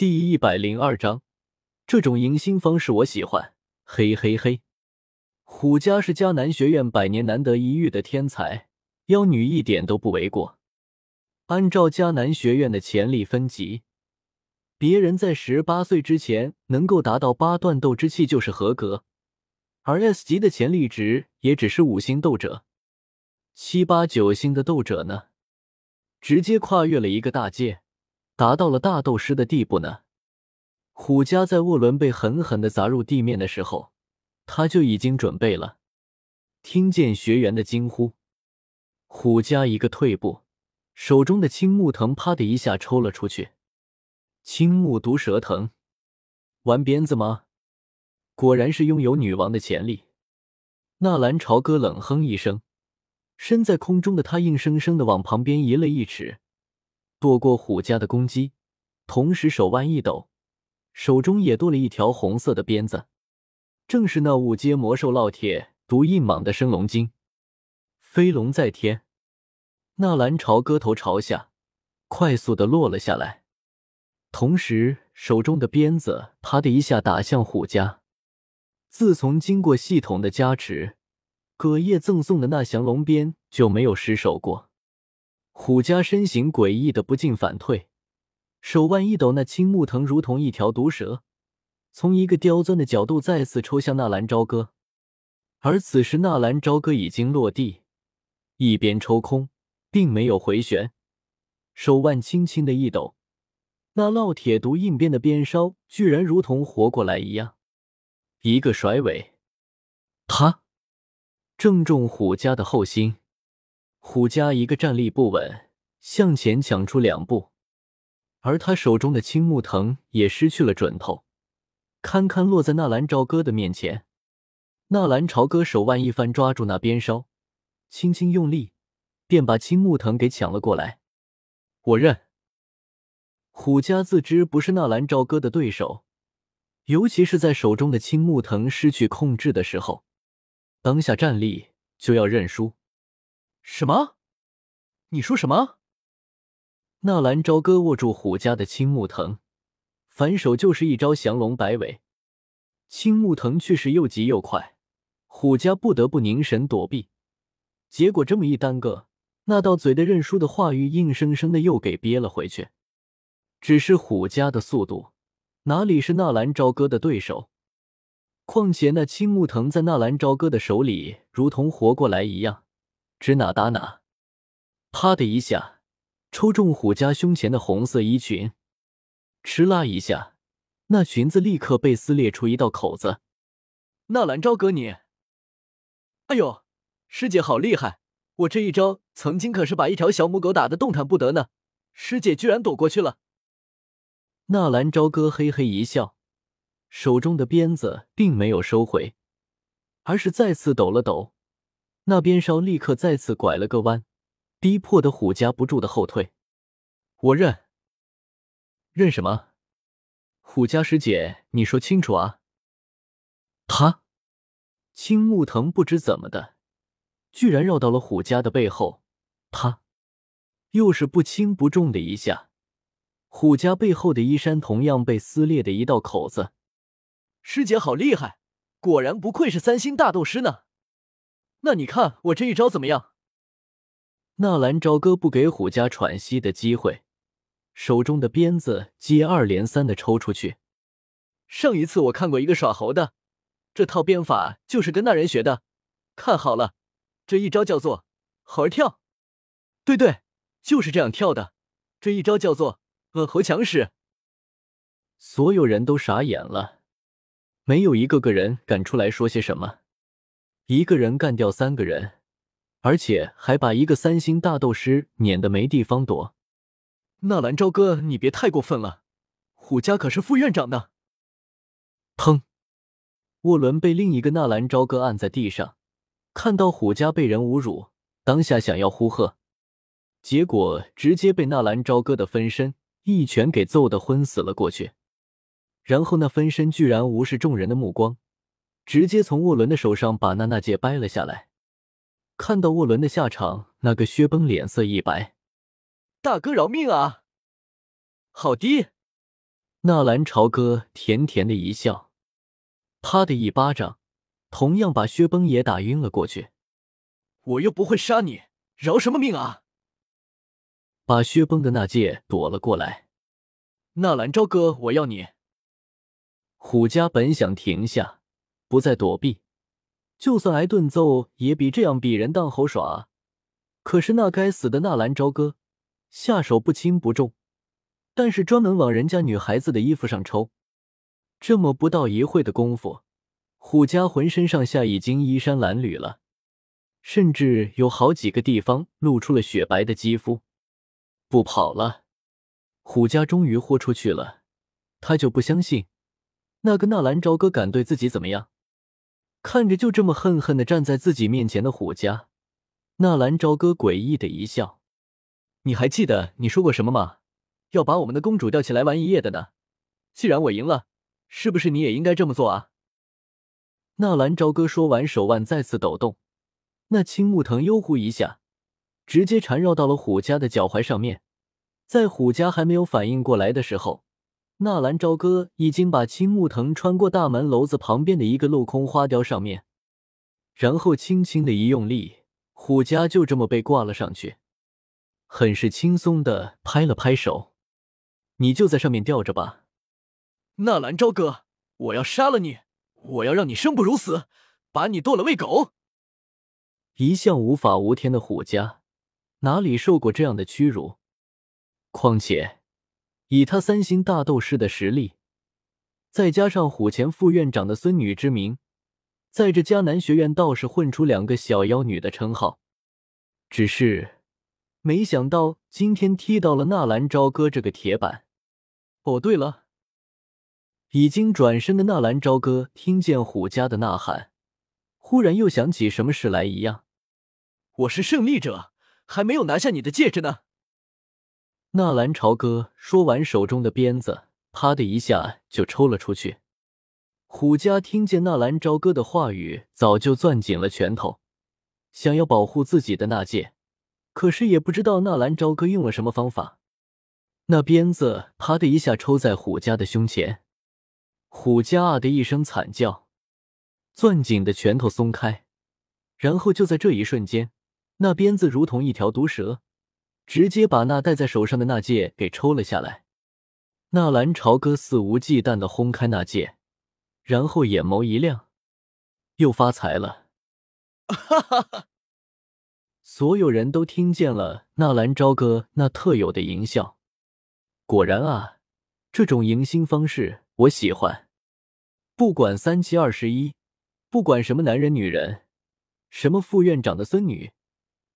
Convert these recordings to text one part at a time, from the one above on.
第一百零二章，这种迎新方式我喜欢。嘿嘿嘿，虎家是迦南学院百年难得一遇的天才妖女，一点都不为过。按照迦南学院的潜力分级，别人在十八岁之前能够达到八段斗之气就是合格，而 S 级的潜力值也只是五星斗者，七八九星的斗者呢，直接跨越了一个大界。达到了大斗师的地步呢。虎家在沃伦被狠狠的砸入地面的时候，他就已经准备了。听见学员的惊呼，虎家一个退步，手中的青木藤啪的一下抽了出去。青木毒蛇藤，玩鞭子吗？果然是拥有女王的潜力。纳兰朝歌冷哼一声，身在空中的他硬生生的往旁边移了一尺。躲过虎家的攻击，同时手腕一抖，手中也多了一条红色的鞭子，正是那五阶魔兽烙铁毒印蟒的升龙筋。飞龙在天，纳兰朝歌头朝下，快速的落了下来，同时手中的鞭子啪的一下打向虎家。自从经过系统的加持，葛叶赠送的那降龙鞭就没有失手过。虎家身形诡异的不进反退，手腕一抖，那青木藤如同一条毒蛇，从一个刁钻的角度再次抽向纳兰朝歌。而此时纳兰朝歌已经落地，一边抽空，并没有回旋，手腕轻轻的一抖，那烙铁毒印边的鞭梢居然如同活过来一样，一个甩尾，他正中虎家的后心。虎家一个站立不稳，向前抢出两步，而他手中的青木藤也失去了准头，堪堪落在纳兰朝歌的面前。纳兰朝歌手腕一翻，抓住那鞭梢，轻轻用力，便把青木藤给抢了过来。我认。虎家自知不是纳兰朝歌的对手，尤其是在手中的青木藤失去控制的时候，当下站立就要认输。什么？你说什么？纳兰朝歌握住虎家的青木藤，反手就是一招降龙摆尾。青木藤却是又急又快，虎家不得不凝神躲避。结果这么一耽搁，那道嘴的认输的话语硬生生的又给憋了回去。只是虎家的速度哪里是纳兰朝歌的对手？况且那青木藤在纳兰朝歌的手里如同活过来一样。指哪打哪，啪的一下，抽中虎家胸前的红色衣裙，哧啦一下，那裙子立刻被撕裂出一道口子。纳兰朝歌，你，哎呦，师姐好厉害！我这一招曾经可是把一条小母狗打得动弹不得呢，师姐居然躲过去了。纳兰朝歌嘿嘿一笑，手中的鞭子并没有收回，而是再次抖了抖。那边梢立刻再次拐了个弯，逼迫的虎家不住的后退。我认，认什么？虎家师姐，你说清楚啊！他青木藤不知怎么的，居然绕到了虎家的背后。他又是不轻不重的一下，虎家背后的衣衫同样被撕裂的一道口子。师姐好厉害，果然不愧是三星大斗师呢。那你看我这一招怎么样？纳兰朝歌不给虎家喘息的机会，手中的鞭子接二连三的抽出去。上一次我看过一个耍猴的，这套鞭法就是跟那人学的。看好了，这一招叫做猴跳。对对，就是这样跳的。这一招叫做恶猴强使。所有人都傻眼了，没有一个个人敢出来说些什么。一个人干掉三个人，而且还把一个三星大斗师撵得没地方躲。纳兰朝歌，你别太过分了，虎家可是副院长呢。砰！沃伦被另一个纳兰朝歌按在地上，看到虎家被人侮辱，当下想要呼喝，结果直接被纳兰朝歌的分身一拳给揍得昏死了过去。然后那分身居然无视众人的目光。直接从沃伦的手上把那那戒掰了下来，看到沃伦的下场，那个薛崩脸色一白：“大哥饶命啊！好的，纳兰朝歌甜甜的一笑，啪的一巴掌，同样把薛崩也打晕了过去。我又不会杀你，饶什么命啊！把薛崩的那戒夺了过来。纳兰朝歌，我要你！虎家本想停下，不再躲避，就算挨顿揍，也比这样比人当猴耍。可是那该死的纳兰朝歌，下手不轻不重，但是专门往人家女孩子的衣服上抽。这么不到一会的功夫，虎家浑身上下已经衣衫褴褛了，甚至有好几个地方露出了雪白的肌肤。不跑了，虎家终于豁出去了。他就不相信。那个纳兰朝歌敢对自己怎么样？看着就这么恨恨的站在自己面前的虎家，纳兰朝歌诡异的一笑：“你还记得你说过什么吗？要把我们的公主吊起来玩一夜的呢？既然我赢了，是不是你也应该这么做啊？”纳兰朝歌说完，手腕再次抖动，那青木藤悠忽一下，直接缠绕到了虎家的脚踝上面。在虎家还没有反应过来的时候。纳兰朝歌已经把青木藤穿过大门楼子旁边的一个镂空花雕上面，然后轻轻的一用力，虎家就这么被挂了上去，很是轻松的拍了拍手：“你就在上面吊着吧。”纳兰朝歌，我要杀了你！我要让你生不如死，把你剁了喂狗！一向无法无天的虎家，哪里受过这样的屈辱？况且。以他三星大斗士的实力，再加上虎前副院长的孙女之名，在这迦南学院倒是混出两个小妖女的称号。只是没想到今天踢到了纳兰朝歌这个铁板。哦，对了，已经转身的纳兰朝歌听见虎家的呐喊，忽然又想起什么事来一样。我是胜利者，还没有拿下你的戒指呢。纳兰朝歌说完，手中的鞭子啪的一下就抽了出去。虎家听见纳兰朝歌的话语，早就攥紧了拳头，想要保护自己的那戒，可是也不知道纳兰朝歌用了什么方法。那鞭子啪的一下抽在虎家的胸前，虎家啊的一声惨叫，攥紧的拳头松开，然后就在这一瞬间，那鞭子如同一条毒蛇。直接把那戴在手上的那戒给抽了下来。纳兰朝歌肆无忌惮的轰开那戒，然后眼眸一亮，又发财了！哈哈哈！所有人都听见了纳兰朝歌那特有的淫笑。果然啊，这种迎新方式我喜欢。不管三七二十一，不管什么男人女人，什么副院长的孙女。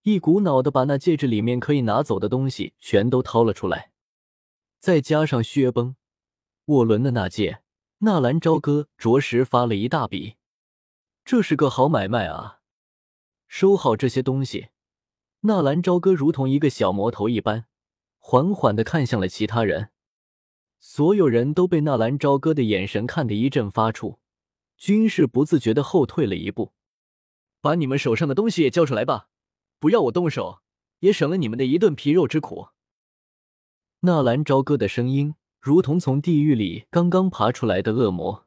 一股脑的把那戒指里面可以拿走的东西全都掏了出来，再加上薛崩、沃伦的那戒，纳兰朝歌着实发了一大笔。这是个好买卖啊！收好这些东西，纳兰朝歌如同一个小魔头一般，缓缓的看向了其他人。所有人都被纳兰朝歌的眼神看得一阵发怵，均是不自觉的后退了一步。把你们手上的东西也交出来吧。不要我动手，也省了你们的一顿皮肉之苦。纳兰朝歌的声音如同从地狱里刚刚爬出来的恶魔，